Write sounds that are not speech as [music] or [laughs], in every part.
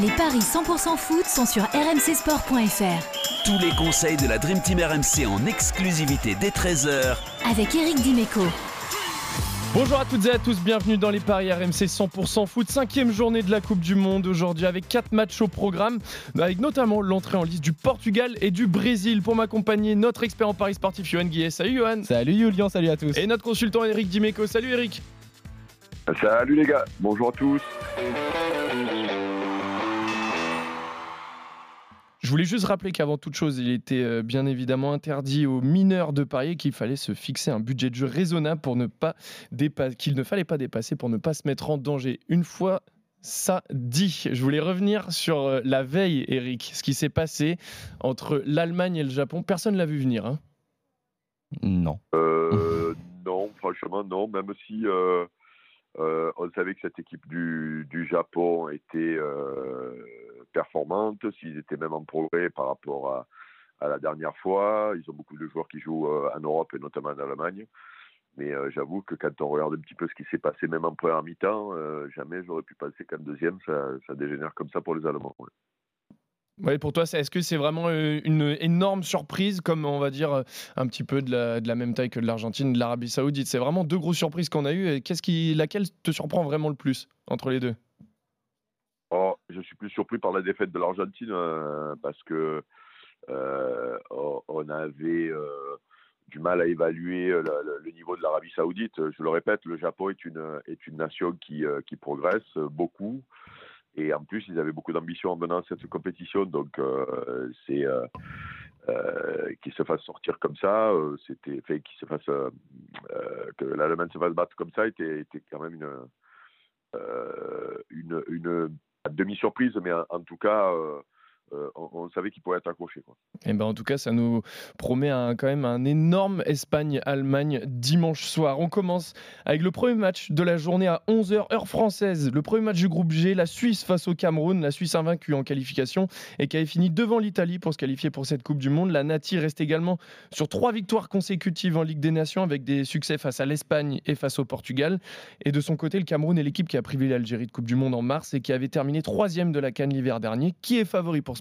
Les paris 100% foot sont sur rmcsport.fr. Tous les conseils de la Dream Team RMC en exclusivité dès 13h avec Eric Dimeco. Bonjour à toutes et à tous, bienvenue dans les paris RMC 100% foot, cinquième journée de la Coupe du Monde aujourd'hui avec quatre matchs au programme, avec notamment l'entrée en liste du Portugal et du Brésil. Pour m'accompagner, notre expert en paris sportif Johan Guillet. Salut Johan. Salut Julien, salut à tous. Et notre consultant Eric Dimeco. Salut Eric. Salut les gars, bonjour à tous. Je voulais juste rappeler qu'avant toute chose, il était euh, bien évidemment interdit aux mineurs de parier qu'il fallait se fixer un budget de jeu raisonnable pour ne pas qu'il ne fallait pas dépasser pour ne pas se mettre en danger. Une fois ça dit, je voulais revenir sur euh, la veille, Eric, ce qui s'est passé entre l'Allemagne et le Japon. Personne l'a vu venir, hein? Non. Euh, [laughs] non, franchement non. Même si on savait que cette équipe du, du Japon était performante, s'ils étaient même en progrès par rapport à, la dernière fois. Ils ont beaucoup de joueurs qui jouent euh, en Europe et notamment en Allemagne. Mais euh, j'avoue que quand on regarde un petit peu ce qui s'est passé, même en première mi-temps, euh, jamais j'aurais pu penser qu'en deuxième, ça, dégénère comme ça pour les Allemands. Ouais. pour toi, est-ce que c'est vraiment une énorme surprise, comme on va dire un petit peu de la, même taille que l'Argentine, de l'Arabie Saoudite? C'est vraiment deux grosses surprises qu'on a eues. Qu'est-ce qui, laquelle te surprend vraiment le plus entre les deux? Je suis plus surpris par la défaite de l'Argentine euh, parce que euh, on avait euh, du mal à évaluer le, niveau de l'Arabie Saoudite. Je le répète, le Japon est une est une nation qui qui progresse beaucoup et en plus ils avaient beaucoup d'ambition en menant à cette compétition. Donc c'est qu'ils se fassent sortir comme ça, c'était fait qu'ils se fasse que l'Allemagne se fasse battre comme ça était était quand même une, une demi-surprise, mais en, tout cas, euh, euh, on, savait qu'il pourrait être accroché. Et eh ben en tout cas, ça nous promet quand même un énorme Espagne-Allemagne dimanche soir. On commence avec le premier match de la journée à 11h, heure française. Le premier match du groupe G, la Suisse face au Cameroun. La Suisse invaincue en qualification et qui avait fini devant l'Italie pour se qualifier pour cette Coupe du Monde. La Nati reste également sur trois victoires consécutives en Ligue des Nations avec des succès face à l'Espagne et face au Portugal. Et de son côté, le Cameroun est l'équipe qui a privé l'Algérie de Coupe du Monde en mars et qui avait terminé troisième de la Cannes l'hiver dernier. Qui est favori pour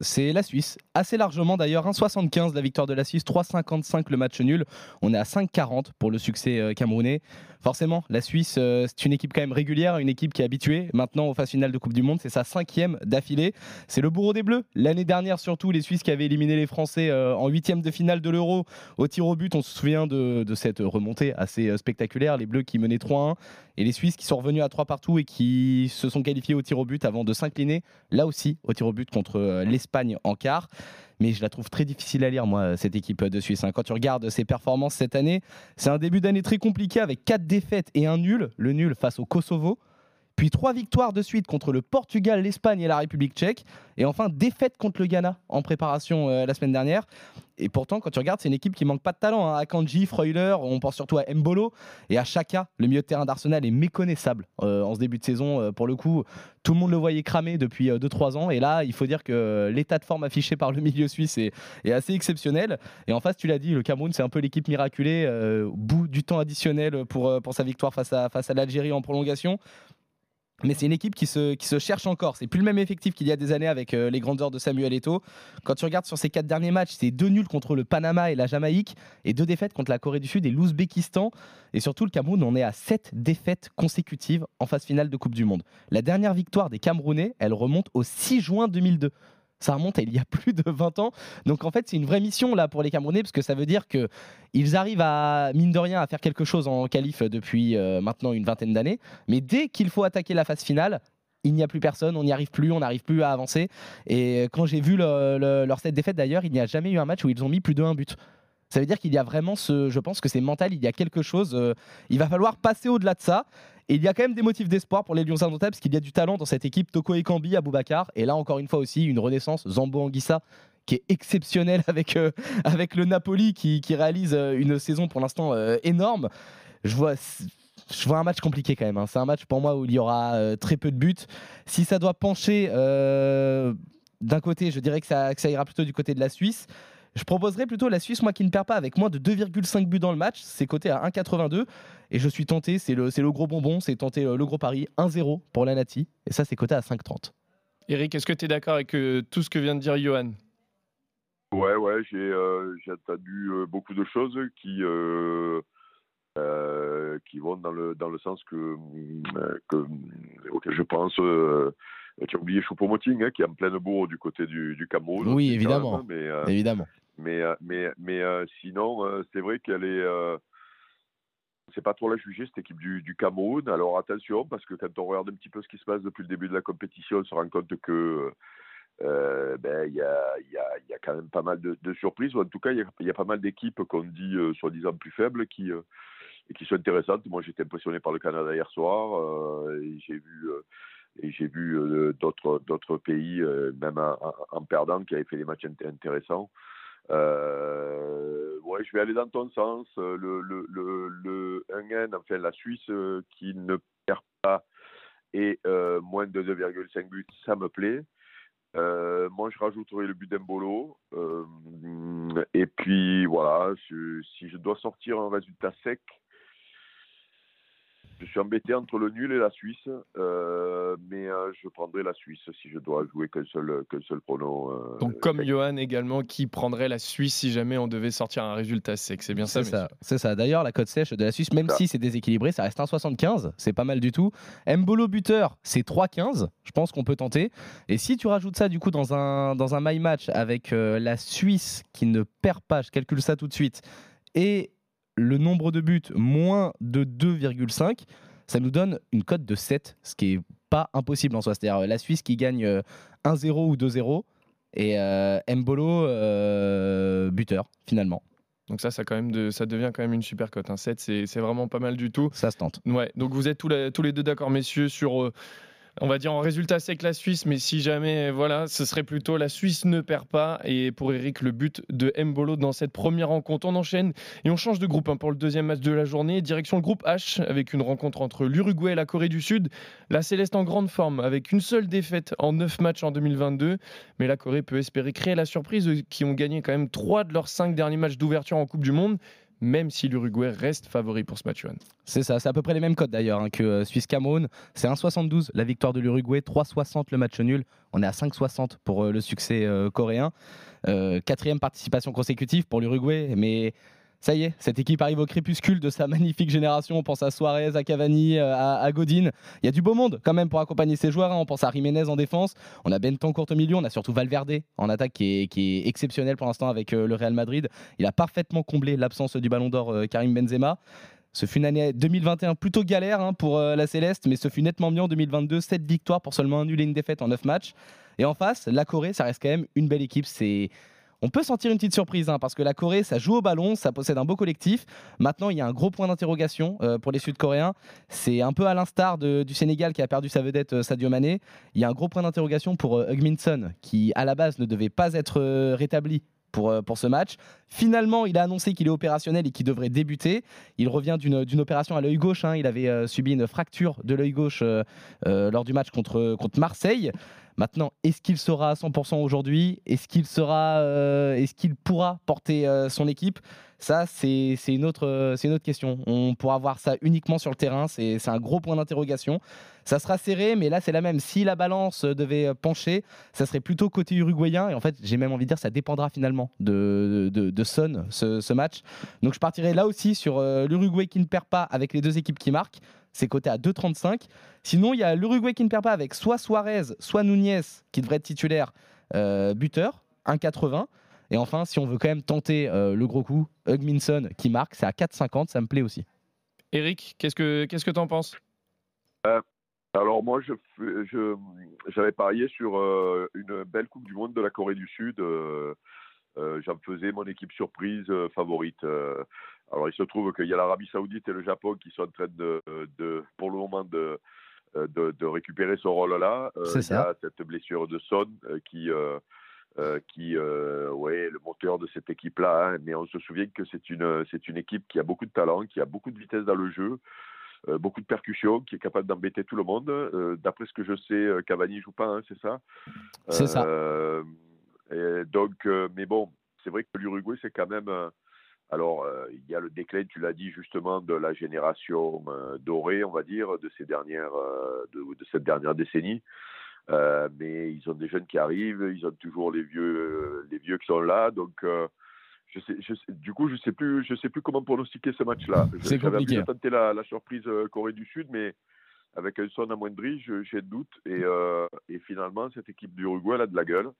C'est la Suisse, assez largement d'ailleurs. 1,75 la victoire de la Suisse, 3,55 le match nul. On est à 5,40 pour le succès euh, camerounais. Forcément, la Suisse, euh, c'est une équipe quand même régulière, une équipe qui est habituée maintenant aux phases finales de Coupe du Monde. C'est sa cinquième d'affilée. C'est le bourreau des Bleus. L'année dernière, surtout, les Suisses qui avaient éliminé les Français euh, en huitième de finale de l'Euro au tir au but. On se souvient de, de cette remontée assez spectaculaire. Les Bleus qui menaient 3-1 et les Suisses qui sont revenus à 3 partout et qui se sont qualifiés au tir au but avant de s'incliner là aussi au tir au but contre euh, l'Espagne en quart. Mais je la trouve très difficile à lire, moi, cette équipe de Suisse. Hein. Quand tu regardes ses performances cette année, c'est un début d'année très compliqué avec 4 défaites et un nul. Le nul face au Kosovo puis trois victoires de suite contre le Portugal, l'Espagne et la République tchèque, et enfin défaite contre le Ghana en préparation euh, la semaine dernière. Et pourtant, quand tu regardes, c'est une équipe qui manque pas de talent. Hein. Akanji, Freuler, on pense surtout à Mbolo et à Chaka. Le milieu de terrain d'Arsenal est méconnaissable euh, en ce début de saison. Euh, pour le coup, tout le monde le voyait cramer depuis 2-3 ans. Et là, il faut dire que l'état de forme affiché par le milieu suisse est, assez exceptionnel. Et en face, tu l'as dit, le Cameroun, c'est un peu l'équipe miraculée au bout du temps additionnel pour, pour sa victoire face à, face à l'Algérie en prolongation. Mais c'est une équipe qui se, cherche encore. C'est plus le même effectif qu'il y a des années avec euh, les grandeurs de Samuel Eto'o. Quand tu regardes sur ces quatre derniers matchs, c'est deux nuls contre le Panama et la Jamaïque et deux défaites contre la Corée du Sud et l'Ouzbékistan. Et surtout, le Cameroun, on est à sept défaites consécutives en phase finale de Coupe du Monde. La dernière victoire des Camerounais, elle remonte au 6 juin 2002 ça remonte à il y a [laughs] plus de 20 ans. Donc en fait, c'est une vraie mission là pour les Camerounais parce que ça veut dire que ils arrivent à mine de rien à faire quelque chose en qualif depuis euh, maintenant une vingtaine d'années, mais dès qu'il faut attaquer la phase finale, il n'y a plus personne, on n'y arrive plus, on n'arrive plus à avancer. Et quand j'ai vu leur set défaite d'ailleurs, il n'y a jamais eu un match où ils ont mis plus de un but. Ça veut dire qu'il y a vraiment ce, je pense que c'est mental, il y a quelque chose. Euh, il va falloir passer au-delà de ça. Et il y a quand même des motifs d'espoir pour les Lions indomptables parce qu'il y a du talent dans cette équipe. Toko Ekambi, Aboubacar. Et là, encore une fois aussi, une renaissance. Zambo Anguissa qui est exceptionnel [laughs] avec, euh, avec le Napoli qui, réalise euh, une saison pour l'instant énorme. Je vois, je vois un match compliqué quand même. Hein. C'est un match pour moi où il y aura très peu de buts. Si ça doit pencher d'un côté, je dirais que ça ira plutôt du côté de la Suisse. Je proposerais plutôt la Suisse, moi qui ne perd pas avec moins de 2,5 buts dans le match. C'est coté à 1,82. Et je suis tenté, c'est le, le gros bonbon, c'est tenté euh, le gros pari 1-0 pour la Nati. Et ça, c'est coté à 5,30. Eric, est-ce que tu es d'accord avec euh, tout ce que vient de dire Johan? Ouais, ouais, j'ai euh, entendu euh, beaucoup de choses qui, euh, euh, qui vont dans le, dans le sens que, que, auquel je pense. Euh, tu as oublié Choupo-Moting, hein, qui est en pleine bourre du côté du, du Cameroun. Oui, évidemment. même, mais, euh, Évidemment. Mais, euh, mais, mais euh, sinon, euh, c'est vrai qu'elle est. C'est pas trop la juger, cette équipe du, Cameroun. Alors attention, parce que quand on regarde un petit peu ce qui se passe depuis le début de la compétition, on se rend compte que. ben, il y, a, y, a, y a quand même pas mal de, surprises, ou en tout cas, il y a, pas mal d'équipes qu'on dit euh, soi-disant plus faibles qui, et qui sont intéressantes. Moi, j'étais impressionné par le Canada hier soir, et j'ai vu, et vu d'autres, d'autres pays, même en, perdant, qui avaient fait des matchs int- intéressants. Euh, ouais, je vais aller dans ton sens. Euh, Le, le, le, le 1N, enfin la Suisse euh, qui ne perd pas et moins de 2,5 buts, ça me plaît. Moi, je rajouterai le but d'Embolo. Et puis, voilà, si je dois sortir un résultat sec, je suis embêté entre le nul et la Suisse. euh, mais euh, je prendrai la Suisse si je dois jouer qu'un seul, qu'un seul prono. euh, Donc, comme sec. Johan également, qui prendrait la Suisse si jamais on devait sortir un résultat? Sec. C'est bien ça, ça, c'est ça. D'ailleurs, la cote sèche de la Suisse, même Ça. si c'est déséquilibré, ça reste 1,75. C'est pas mal du tout. Mbolo buteur, c'est 3,15. Je pense qu'on peut tenter. Et si tu rajoutes ça du coup dans un, dans un my match avec euh, la Suisse qui ne perd pas, je calcule ça tout de suite, et le nombre de buts moins de 2,5, ça nous donne une cote de 7, ce qui est pas impossible en soi. C'est-à-dire euh, la Suisse qui gagne euh, 1-0 ou 2-0 et euh, Mbolo euh, buteur finalement. Donc ça, ça, quand même de, ça devient quand même une super cote. Un 7, c'est c'est vraiment pas mal du tout. Ça se tente. Ouais, donc vous êtes tous, la- tous les deux d'accord, messieurs, sur, euh, on va dire en résultat sec la Suisse, mais si jamais, voilà, ce serait plutôt la Suisse ne perd pas. Et pour Eric, le but de Mbolo dans cette première rencontre. On enchaîne et on change de groupe hein, pour le deuxième match de la journée. Direction le groupe H avec une rencontre entre l'Uruguay et la Corée du Sud. La Céleste en grande forme avec une seule défaite en 9 matchs en 2022. Mais la Corée peut espérer créer la surprise, qui ont gagné quand même 3 de leurs 5 derniers matchs d'ouverture en Coupe du Monde, même si l'Uruguay reste favori pour ce match. Johan. C'est ça, c'est à peu près les mêmes codes d'ailleurs hein, que euh, Suisse-Cameroun. C'est 1,72 la victoire de l'Uruguay, 3,60 le match nul. On est à 5,60 pour euh, le succès euh, coréen. Quatrième participation consécutive pour l'Uruguay, mais ça y est, cette équipe arrive au crépuscule de sa magnifique génération. On pense à Suarez, à Cavani, euh, à, à Godin. Il y a du beau monde quand même pour accompagner ces joueurs. hein. On pense à Jiménez en défense, on a Bentancourt au milieu, on a surtout Valverde en attaque qui est, exceptionnel pour l'instant avec euh, le Real Madrid. Il a parfaitement comblé l'absence du ballon d'or euh, Karim Benzema. Ce fut une année 2021 plutôt galère hein, pour la Céleste, mais ce fut nettement mieux en 2022. 7 victoires pour seulement un nul et une défaite en 9 matchs. Et en face, la Corée, ça reste quand même une belle équipe. C'est on peut sentir une petite surprise hein, parce que la Corée, ça joue au ballon, ça possède un beau collectif. Maintenant, il y a un gros point d'interrogation euh, pour les Sud-Coréens. C'est un peu à l'instar du Sénégal qui a perdu sa vedette euh, Sadio Mané. Il y a un gros point d'interrogation pour euh, Hugminson qui, à la base, ne devait pas être euh, rétabli. Pour, pour ce match. Finalement, il a annoncé qu'il est opérationnel et qu'il devrait débuter. Il revient d'une opération à l'œil gauche. hein. Il avait subi une fracture de l'œil gauche lors du match contre, contre Marseille. Maintenant, est-ce qu'il sera à 100% aujourd'hui? Est-ce qu'il sera, euh, est-ce qu'il pourra porter euh, son équipe? Ça, c'est une autre, euh, c'est une autre question. On pourra voir ça uniquement sur le terrain. C'est un gros point d'interrogation. Ça sera serré, mais là, c'est la même. Si la balance devait pencher, ça serait plutôt côté uruguayen. Et en fait, j'ai même envie de dire, ça dépendra finalement de, de, Son, ce, ce match. Donc, je partirai là aussi sur l'Uruguay qui ne perd pas avec les deux équipes qui marquent. C'est coté à 2,35. Sinon, il y a l'Uruguay qui ne perd pas avec soit Suarez, soit Nunez, qui devrait être titulaire euh, buteur, 1,80. Et enfin, si on veut quand même tenter euh, le gros coup, Hugminson qui marque, c'est à 4,50. Ça me plaît aussi. Eric, qu'est-ce que qu'est-ce que t'en penses? Alors moi, je fais- je- j'avais parié sur euh, une belle Coupe du Monde de la Corée du Sud. Euh, J'en faisais mon équipe surprise euh, favorite. euh. alors il se trouve qu'il y a l'Arabie Saoudite et le Japon qui sont en train de, de pour le moment, de, de, de récupérer ce rôle-là. C'est il y ça. a cette blessure de Son qui, qui ouais, est le moteur de cette équipe-là. hein. mais on se souvient que c'est une, c'est une équipe qui a beaucoup de talent, qui a beaucoup de vitesse dans le jeu beaucoup de percussions, qui est capable d'embêter tout le monde. D'après ce que je sais, Cavani joue pas, hein, c'est ça? C'est ça. Et donc, euh, mais bon, c'est vrai que l'Uruguay, c'est quand même. euh, alors, euh, il y a le déclin, tu l'as dit justement, de la génération euh, dorée, on va dire, de ces dernières, euh, de, de cette dernière décennie. Mais ils ont des jeunes qui arrivent, ils ont toujours les vieux, les vieux qui sont là. Donc, je sais, je sais- du coup, je sais plus, je sais plus comment pronostiquer ce match-là. C'est compliqué. de tenter la, la surprise Corée du Sud, mais avec un son amoindri, j'ai de doute. Et, et finalement, cette équipe d'Uruguay elle a de la gueule.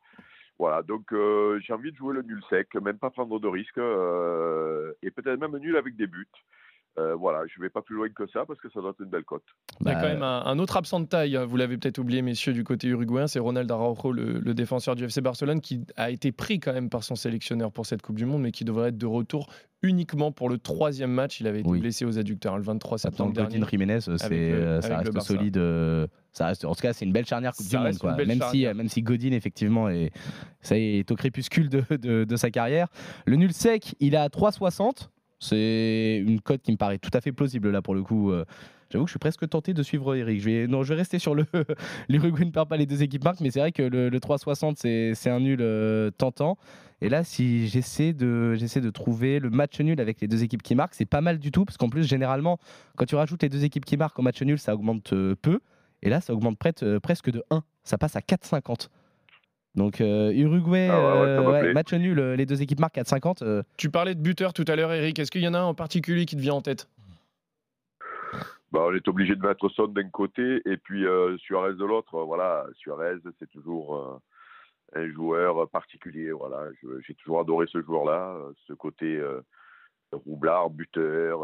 Voilà, donc euh, j'ai envie de jouer le nul sec, même pas prendre de risques, euh, et peut-être même nul avec des buts. Euh, voilà, je vais pas plus loin que ça parce que ça doit être une belle cote. Il y a Bah, quand même un, un autre absent de taille, hein, vous l'avez peut-être oublié, messieurs, du côté uruguayen, c'est Ronald Araujo, le, le défenseur du FC Barcelone, qui a été pris quand même par son sélectionneur pour cette Coupe du Monde, mais qui devrait être de retour uniquement pour le troisième match. Il avait été Oui. blessé aux adducteurs le 23 Maintenant, septembre Godin dernier. Jiménez, euh, avec ça reste solide. euh, Ça reste, en tout cas, c'est une belle charnière Coupe Ça du Monde. Quoi. Même, si, charnière. même si Godin, effectivement, est, ça est au crépuscule de, de- de sa carrière. Le nul sec, il est à 3,60. C'est une cote qui me paraît tout à fait plausible là pour le coup. euh, J'avoue que je suis presque tenté de suivre Eric. Je vais, non, je vais rester sur le. [laughs] L'Uruguay ne perd pas les deux équipes marques, mais c'est vrai que le, le 3,60 c'est c'est un nul euh, tentant. Et là, si j'essaie de, j'essaie de trouver le match nul avec les deux équipes qui marquent, c'est pas mal du tout, parce qu'en plus, généralement, quand tu rajoutes les deux équipes qui marquent au match nul, ça augmente euh, peu. Et là, ça augmente presque de 1. Ça passe à 4,50. Donc, euh, Uruguay, Ah ouais, ouais, ça euh, ouais, match nul, euh, les deux équipes marquent 4,50. euh, Tu parlais de buteur tout à l'heure, Eric. Est-ce qu'il y en a un en particulier qui te vient en tête? Bah, on est obligé de mettre Son d'un côté et puis euh, Suarez de l'autre. Voilà, Suarez, c'est toujours euh, un joueur particulier. Voilà, j'ai toujours adoré ce joueur-là, ce côté euh, roublard, buteur,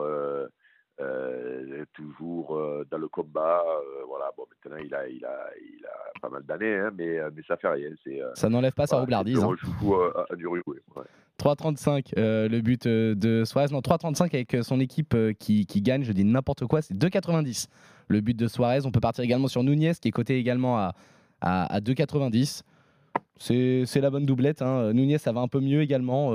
euh, toujours euh, dans le combat. euh, voilà, bon, maintenant il a, il a, il a pas mal d'années, hein, mais, euh, mais ça fait rien. C'est ça n'enlève pas sa voilà, roublardise. hein. chouchou à, à du Uruguay, ouais. 3,35 euh, le but de Suarez. Non, 3,35 avec son équipe qui, qui gagne. Je dis n'importe quoi, c'est 2,90 le but de Suarez. On peut partir également sur Nunez qui est coté également à, à, à 2,90. C'est c'est la bonne doublette. Hein. Nunez, ça va un peu mieux également.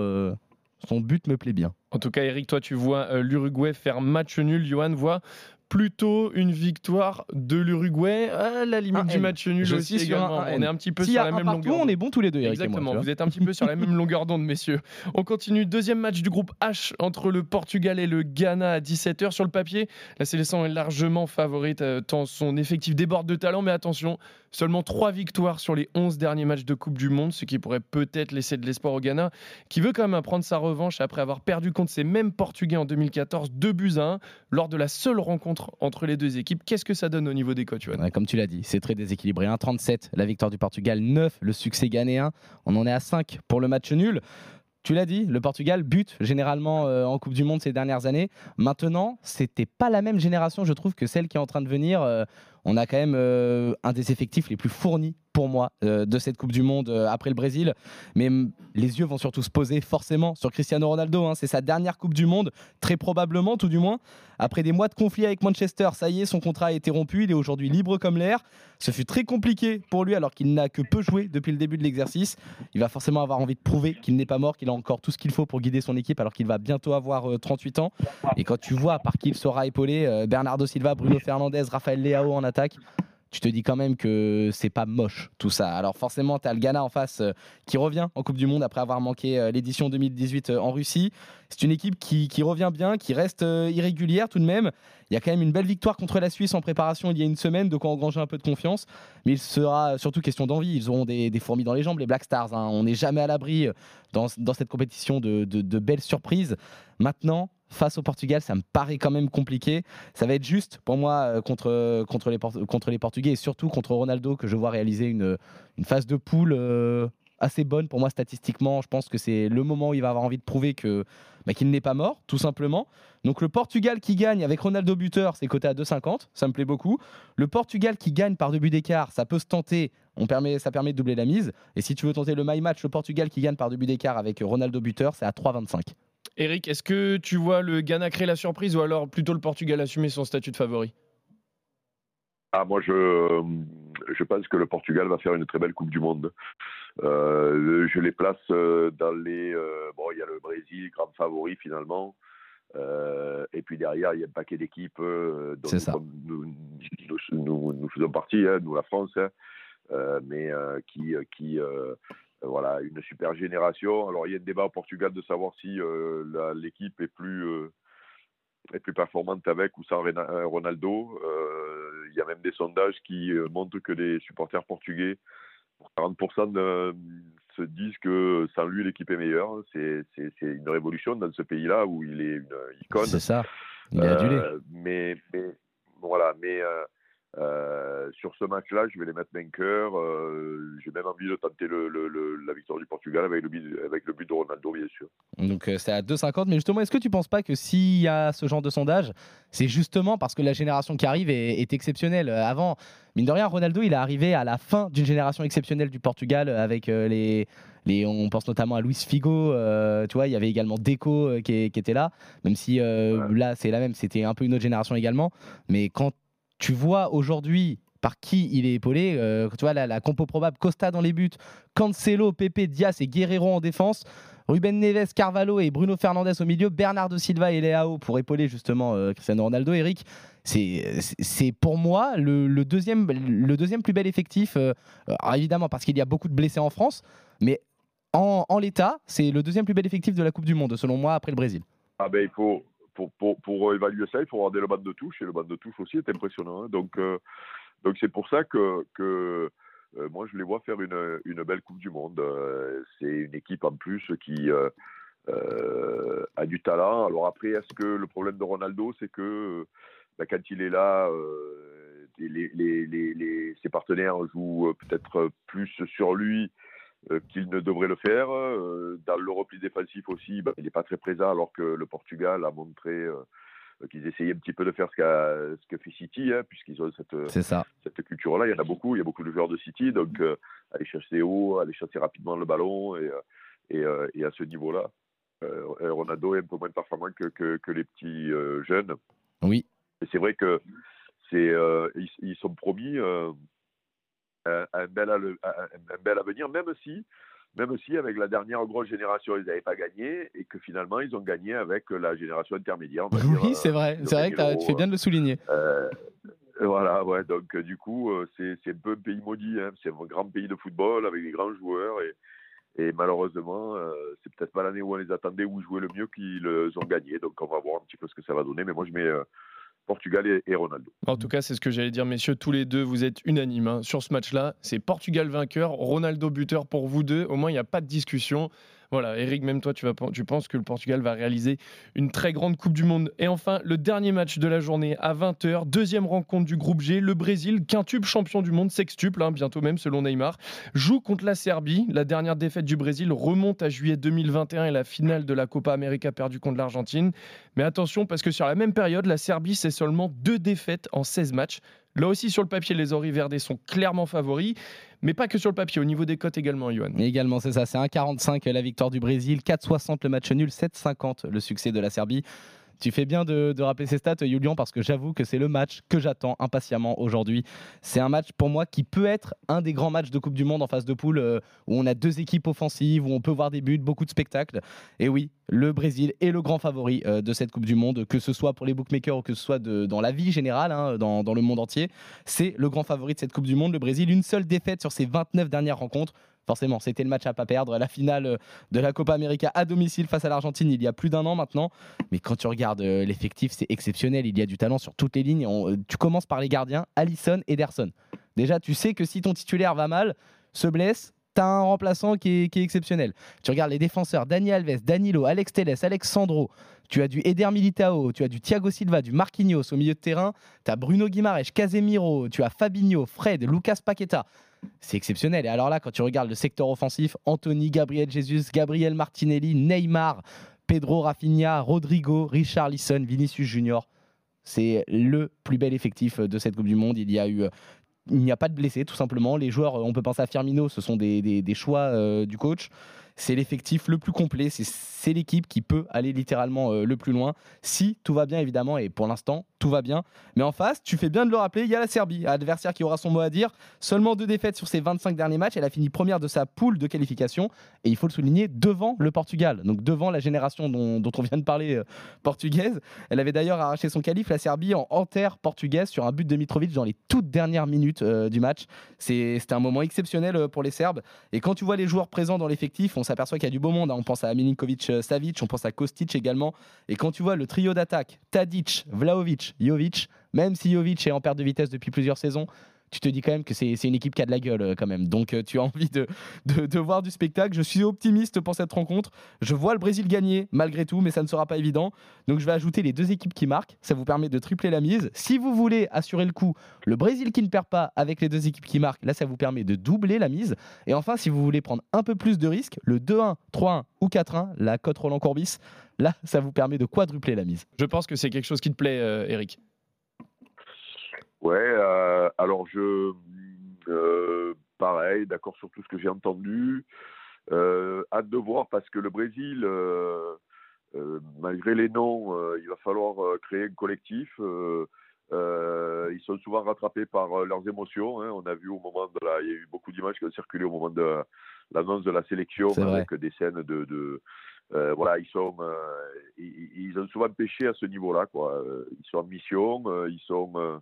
Son but me plaît bien. En tout cas, Eric, toi, tu vois euh, l'Uruguay faire match nul. Johan voit plutôt une victoire de l'Uruguay à la limite Un du match nul Je aussi également. on est un petit peu sur la même longueur. on est bons tous les deux, Eric et moi, Exactement, vous êtes un petit peu sur la même longueur d'onde, messieurs. On continue, deuxième match du groupe H entre le Portugal et le Ghana à 17h. Sur le papier, la sélection est largement favorite, euh, tant son effectif déborde de talent, mais attention, seulement 3 victoires sur les 11 derniers matchs de Coupe du Monde, ce qui pourrait peut-être laisser de l'espoir au Ghana, qui veut quand même prendre sa revanche après avoir perdu contre ces mêmes Portugais en 2014, 2 buts à 1, lors de la seule rencontre entre les deux équipes. Qu'est-ce que ça donne au niveau des cotes, comme tu l'as dit, c'est très déséquilibré. 1,37 la victoire du Portugal, 9 le succès ghanéen. On en est à 5 pour le match nul. Tu l'as dit, le Portugal bute généralement euh, en Coupe du Monde ces dernières années. Maintenant, c'était pas la même génération, je trouve, que celle qui est en train de venir. Euh, on a quand même euh, un des effectifs les plus fournis pour moi euh, de cette Coupe du Monde euh, après le Brésil. Mais les yeux vont surtout se poser forcément sur Cristiano Ronaldo. hein. C'est sa dernière Coupe du Monde, très probablement, tout du moins. Après des mois de conflit avec Manchester, ça y est, son contrat a été rompu. Il est aujourd'hui libre comme l'air. Ce fut très compliqué pour lui alors qu'il n'a que peu joué depuis le début de l'exercice. Il va forcément avoir envie de prouver qu'il n'est pas mort, qu'il a encore tout ce qu'il faut pour guider son équipe alors qu'il va bientôt avoir euh, 38 ans. Et quand tu vois par qui il sera épaulé, euh, Bernardo Silva, Bruno Fernandez, Raphaël Leao en attaque, tu te dis quand même que c'est pas moche tout ça. Alors forcément, tu as le Ghana en face euh, qui revient en Coupe du Monde après avoir manqué euh, l'édition 2018 euh, en Russie. C'est une équipe qui, revient bien, qui reste irrégulière tout de même. Il y a quand même une belle victoire contre la Suisse en préparation il y a une semaine, de quoi engranger un peu de confiance. Mais il sera surtout question d'envie. Ils auront des, fourmis dans les jambes, les Black Stars. hein. On n'est jamais à l'abri dans, cette compétition de belles surprises. Maintenant, face au Portugal, ça me paraît quand même compliqué. Ça va être juste pour moi euh, contre, contre, les, Portugais et surtout contre Ronaldo que je vois réaliser une, phase de poule euh, assez bonne pour moi statistiquement. Je pense que c'est le moment où il va avoir envie de prouver bah, qu'il n'est pas mort, tout simplement. Donc le Portugal qui gagne avec Ronaldo buteur, c'est coté à 2,50, ça me plaît beaucoup. Le Portugal qui gagne par deux buts d'écart, ça peut se tenter, ça permet de doubler la mise. Et si tu veux tenter le my match, le Portugal qui gagne par deux buts d'écart avec Ronaldo buteur, c'est à 3,25. Eric, est-ce que tu vois le Ghana créer la surprise ou alors plutôt le Portugal assumer son statut de favori? Ah, moi, je, je pense que le Portugal va faire une très belle Coupe du Monde. Euh, je les place euh, dans les. euh, bon, il y a le Brésil, grand favori finalement. Euh, et puis derrière, il y a un paquet d'équipes euh, dont nous, nous, nous, nous- nous faisons partie, hein, nous la France, hein, euh, mais euh, qui, qui euh, voilà, une super génération. Alors il y a un débat au Portugal de savoir si euh, l'équipe est plus euh, est plus performante avec ou sans Ronaldo. Il y a même des sondages qui montrent que les supporters portugais, pour 40% de, se disent que sans lui, l'équipe est meilleure. C'est une révolution dans ce pays-là où il est une icône. C'est ça. Il est adulé. mais, mais voilà, mais euh, sur ce match-là, je vais les mettre vainqueurs. Euh, J'ai même envie de tenter le, le, la victoire du Portugal avec le, but, avec le but de Ronaldo, bien sûr. Donc euh, c'est à 2,50. Mais justement, est-ce que tu ne penses pas que s'il y a ce genre de sondage, c'est justement parce que la génération qui arrive est, est, exceptionnelle Avant, mine de rien, Ronaldo, il est arrivé à la fin d'une génération exceptionnelle du Portugal avec les, les, on pense notamment à Luis Figo, tu vois, il y avait également Deco qui, qui, était là, même si là c'est la même, c'était un peu une autre génération également. Mais quand tu vois aujourd'hui par qui il est épaulé. Euh, tu vois, la, compo probable, Costa dans les buts, Cancelo, Pepe, Diaz et Guerrero en défense. Ruben Neves, Carvalho et Bruno Fernandes au milieu, Bernardo Silva et Leao pour épauler justement euh, Cristiano Ronaldo. Eric, c'est pour moi le, deuxième, le deuxième plus bel effectif, euh, évidemment parce qu'il y a beaucoup de blessés en France, mais en, en l'état, c'est le deuxième plus bel effectif de la Coupe du Monde, selon moi, après le Brésil. Ah ben il faut, pour, pour, pour, évaluer ça, il faut regarder le banc de touche, et le banc de touche aussi est impressionnant. Hein. Donc, euh, donc c'est pour ça que, que euh, moi, je les vois faire une, une belle Coupe du Monde. Euh, c'est une équipe en plus qui a du talent. Alors après, est-ce que le problème de Ronaldo, c'est que bah, quand il est là, les, les, les, ses partenaires jouent peut-être plus sur lui euh, qu'il ne devrait le faire. Euh, dans le repli défensif aussi, bah, il n'est pas très présent alors que le Portugal a montré euh, qu'ils essayaient un petit peu de faire ce, ce que fait City, hein, puisqu'ils ont cette, cette culture-là. Il y en a beaucoup, il y a beaucoup de joueurs de City, donc aller chercher haut, aller chercher rapidement le ballon, et, et, et à ce niveau-là, Ronaldo est un peu moins performant que, que, que les petits jeunes. Oui. Et c'est vrai que c'est ils, ils, sont promis un, bel, un, bel avenir, même si, même si avec la dernière grosse génération, ils n'avaient pas gagné et que finalement, ils ont gagné avec la génération intermédiaire. oui, c'est vrai, c'est vrai que tu fais bien de le souligner. Euh, voilà, ouais, donc du coup, euh, c'est un peu un pays maudit, hein. c'est un grand pays de football avec des grands joueurs et, et malheureusement, euh, c'est peut-être pas l'année où on les attendait, où ils jouaient le mieux qu'ils ont gagné. Donc on va voir un petit peu ce que ça va donner. Mais moi, je mets Portugal et, Ronaldo. En tout cas, c'est ce que j'allais dire, messieurs. Tous les deux, vous êtes unanimes hein. sur ce match-là. C'est Portugal vainqueur, Ronaldo buteur pour vous deux. Au moins, il n'y a pas de discussion. Voilà, Eric, même toi, tu, penses que le Portugal va réaliser une très grande Coupe du Monde. Et enfin, le dernier match de la journée à 20h, deuxième rencontre du groupe G, le Brésil, quintuple champion du monde, sextuple, hein, bientôt même selon Neymar, joue contre la Serbie. La dernière défaite du Brésil remonte à juillet 2021 et la finale de la Copa América perdue contre l'Argentine. Mais attention, parce que sur la même période, la Serbie, c'est seulement deux défaites en 16 matchs. Là aussi, sur le papier, les Ori Verdés sont clairement favoris, mais pas que sur le papier, au niveau des cotes également, Johan. Également, c'est ça, c'est 1,45 la victoire du Brésil, 4,60 le match nul, 7,50 le succès de la Serbie. Tu fais bien de, rappeler ces stats, Julian, parce que j'avoue que c'est le match que j'attends impatiemment aujourd'hui. C'est un match pour moi qui peut être un des grands matchs de Coupe du Monde en phase de poule, euh, où on a deux équipes offensives, où on peut voir des buts, beaucoup de spectacles. Et oui, le Brésil est le grand favori euh, de cette Coupe du Monde, que ce soit pour les bookmakers ou que ce soit dans la vie générale, hein, dans, dans le monde entier. C'est le grand favori de cette Coupe du Monde, le Brésil. Une seule défaite sur ses 29 dernières rencontres forcément, c'était le match à pas perdre. La finale euh, de la Copa América à domicile face à l'Argentine il y a plus d'un an maintenant. Mais quand tu regardes euh, l'effectif, c'est exceptionnel. Il y a du talent sur toutes les lignes. Euh, tu commences par les gardiens, Allison, Ederson. Déjà, tu sais que si ton titulaire va mal, se blesse, tu as un remplaçant qui est, exceptionnel. Tu regardes les défenseurs, Dani Alves, Danilo, Alex Teles, Alexandro. Tu as du Eder Militao, tu as du Thiago Silva, du Marquinhos au milieu de terrain. Tu as Bruno Guimaraes, Casemiro, tu as Fabinho, Fred, Lucas Paqueta c'est exceptionnel. Et alors là, quand tu regardes le secteur offensif, Anthony, Gabriel Jesus, Gabriel Martinelli, Neymar, Pedro Rafinha, Rodrigo, Richard Lisson, Vinicius Junior, c'est le plus bel effectif de cette Coupe du Monde. Il y a eu il n'y a pas de blessés, tout simplement. Les joueurs, on peut penser à Firmino, ce sont des, choix euh, du coach c'est l'effectif le plus complet, c'est l'équipe qui peut aller littéralement euh, le plus loin, si tout va bien évidemment, et pour l'instant tout va bien. Mais en face, tu fais bien de le rappeler, il y a la Serbie, adversaire qui aura son mot à dire, seulement deux défaites sur ses 25 derniers matchs, elle a fini première de sa poule de qualification, et il faut le souligner, devant le Portugal, donc devant la génération dont, on vient de parler euh, portugaise. Elle avait d'ailleurs arraché son qualif, la Serbie, en enterre portugaise sur un but de Mitrovic dans les toutes dernières minutes euh, du match. C'était un moment exceptionnel pour les Serbes, et quand tu vois les joueurs présents dans l'effectif, s'aperçoit qu'il y a du beau monde. hein. On pense à Milinkovic euh, Savic, on pense à Kostic également. Et quand tu vois le trio d'attaque, Tadic, Vlaovic, Jovic, même si Jovic est en perte de vitesse depuis plusieurs saisons, tu te dis quand même que c'est une équipe qui a de la gueule euh, quand même. Donc euh, tu as envie de voir du spectacle. Je suis optimiste pour cette rencontre. Je vois le Brésil gagner malgré tout, mais ça ne sera pas évident. Donc je vais ajouter les deux équipes qui marquent. Ça vous permet de tripler la mise. Si vous voulez assurer le coup, le Brésil qui ne perd pas avec les deux équipes qui marquent, là ça vous permet de doubler la mise. Et enfin, si vous voulez prendre un peu plus de risques, le 2-1, 3-1 ou 4-1, la cote Roland Courbis, là ça vous permet de quadrupler la mise. Je pense que c'est quelque chose qui te plaît, euh, Eric. Ouais, euh, alors je. euh, pareil, d'accord sur tout ce que j'ai entendu. Euh, hâte de voir parce que le Brésil, malgré les noms, il va falloir créer un collectif. euh, ils sont souvent rattrapés par euh, leurs émotions. hein. On a vu au moment de la, il y a eu beaucoup d'images qui ont circulé au moment de l'annonce de la sélection vrai. avec des scènes de, de euh, voilà, ils sont, ils, ils ont souvent péché à ce niveau-là, quoi. Ils sont en mission, ils sont,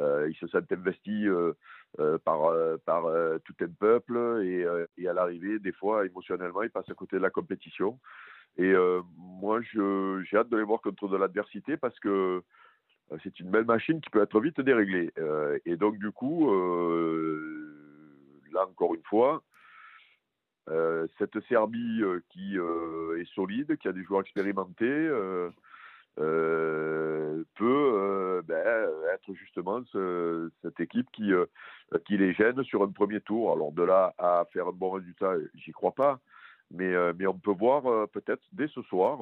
euh, ils se sentent investis euh, euh, par, par tout un peuple et, à l'arrivée, des fois, émotionnellement, ils passent à côté de la compétition. Et moi, j'ai hâte de les voir contre de l'adversité parce que c'est une belle machine qui peut être vite déréglée. Et donc, du coup, là, encore une fois, cette Serbie qui est solide, qui a des joueurs expérimentés, euh, peut euh, ben, être justement ce- cette équipe qui, euh, qui les gêne sur un premier tour. Alors de là à faire un bon résultat, j'y crois pas, mais, mais on peut voir peut-être dès ce soir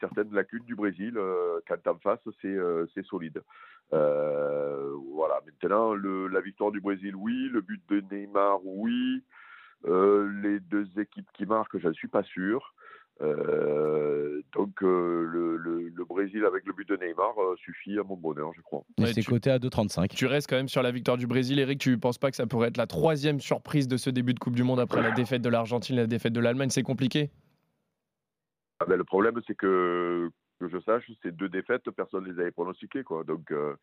certaines lacunes du Brésil quand en face c'est solide. Voilà. Maintenant, la victoire du Brésil, oui. Le but de Neymar, oui. Les deux équipes qui marquent, je ne suis pas sûr. Euh, donc euh, le, le- le Brésil avec le but de Neymar euh, suffit à mon bonheur, je crois. Et c'est coté à 2,35. Tu restes quand même sur la victoire du Brésil. Eric, tu ne penses pas que ça pourrait être la troisième surprise de ce début de Coupe du Monde après la défaite de l'Argentine et la défaite de l'Allemagne? C'est compliqué Ah ben, le problème, c'est que que je sache, ces deux défaites, personne ne les avait pronostiquées. Quoi. Donc, euh,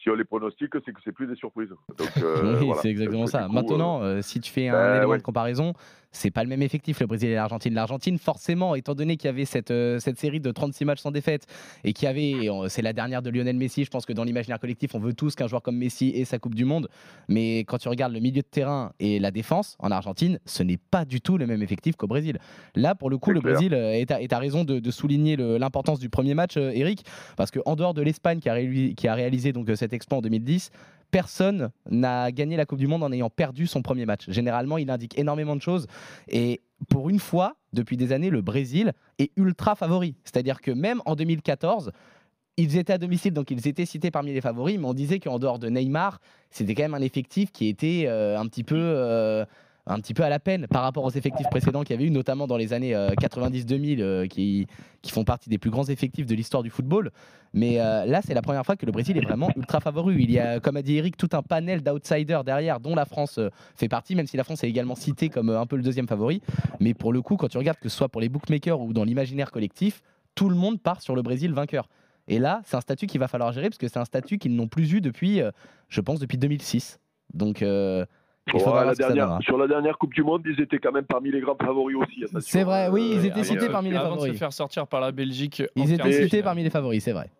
si on les pronostique, c'est que c'est plus des surprises. Donc, euh, [laughs] oui, voilà. c'est exactement Donc, ça. coup, Maintenant, euh, si tu fais un bah, élément ouais. de comparaison, c'est pas le même effectif le Brésil et l'Argentine. L'Argentine, forcément, étant donné qu'il y avait cette, euh, cette série de 36 matchs sans défaite et qu'il y avait, et c'est la dernière de Lionel Messi, je pense que dans l'imaginaire collectif, on veut tous qu'un joueur comme Messi ait sa Coupe du Monde. Mais quand tu regardes le milieu de terrain et la défense en Argentine, ce n'est pas du tout le même effectif qu'au Brésil. Là, pour le coup, le clair. Brésil est à, est à raison de, de souligner l'importance du premier match, euh, Eric, parce qu'en dehors de l'Espagne qui, a réu- qui a réalisé donc, euh, cet exploit en 2010, personne n'a gagné la Coupe du Monde en ayant perdu son premier match. Généralement, il indique énormément de choses. Et pour une fois, depuis des années, le Brésil est ultra favori. C'est-à-dire que même en 2014, ils étaient à domicile, donc ils étaient cités parmi les favoris, mais on disait qu'en dehors de Neymar, c'était quand même un effectif qui était euh, un petit peu... euh, un petit peu à la peine par rapport aux effectifs précédents qu'il y avait eu, notamment dans les années euh, 90-2000, euh, qui, qui font partie des plus grands effectifs de l'histoire du football. Mais euh, là, c'est la première fois que le Brésil est vraiment ultra favori. Il y a, comme a dit Eric, tout un panel d'outsiders derrière, dont la France euh, fait partie, même si la France est également citée comme euh, un peu le deuxième favori. Mais pour le coup, quand tu regardes que ce soit pour les bookmakers ou dans l'imaginaire collectif, tout le monde part sur le Brésil vainqueur. Et là, c'est un statut qu'il va falloir gérer parce que c'est un statut qu'ils n'ont plus eu depuis, euh, je pense, depuis 2006. Donc, euh, la dernière- donnera. sur la dernière Coupe du Monde, ils étaient quand même parmi les grands favoris aussi. C'est vrai, oui, ils Euh, étaient cités de- parmi les Avant de favoris. se faire sortir par la Belgique. Ils étaient cités parmi les favoris, c'est vrai.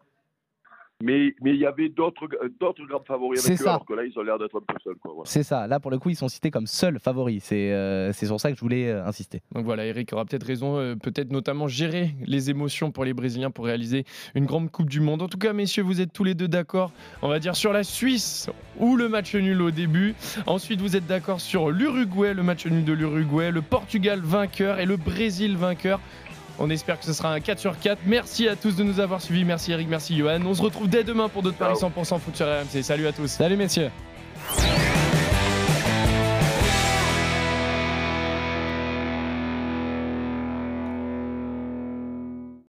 Mais mais il y avait d'autres d'autres grands favoris C'est avec eux, ça. alors que là, ils ont l'air d'être un peu seuls. Voilà. C'est ça. Là, pour le coup, ils sont cités comme seuls favoris. C'est euh, c'est sur ça que je voulais euh, insister. Donc voilà, Eric aura peut-être raison, euh, peut-être notamment gérer les émotions pour les Brésiliens pour réaliser une grande Coupe du Monde. En tout cas, messieurs, vous êtes tous les deux d'accord, on va dire sur la Suisse ou le match nul au début. Ensuite, vous êtes d'accord sur l'Uruguay, le match nul de l'Uruguay, le Portugal vainqueur et le Brésil vainqueur. On espère que ce sera un 4 sur 4. Merci à tous de nous avoir suivis. Merci Eric, merci Johan. On se retrouve dès demain pour d'autres paris 100% foot sur RMC. Salut à tous. Salut messieurs.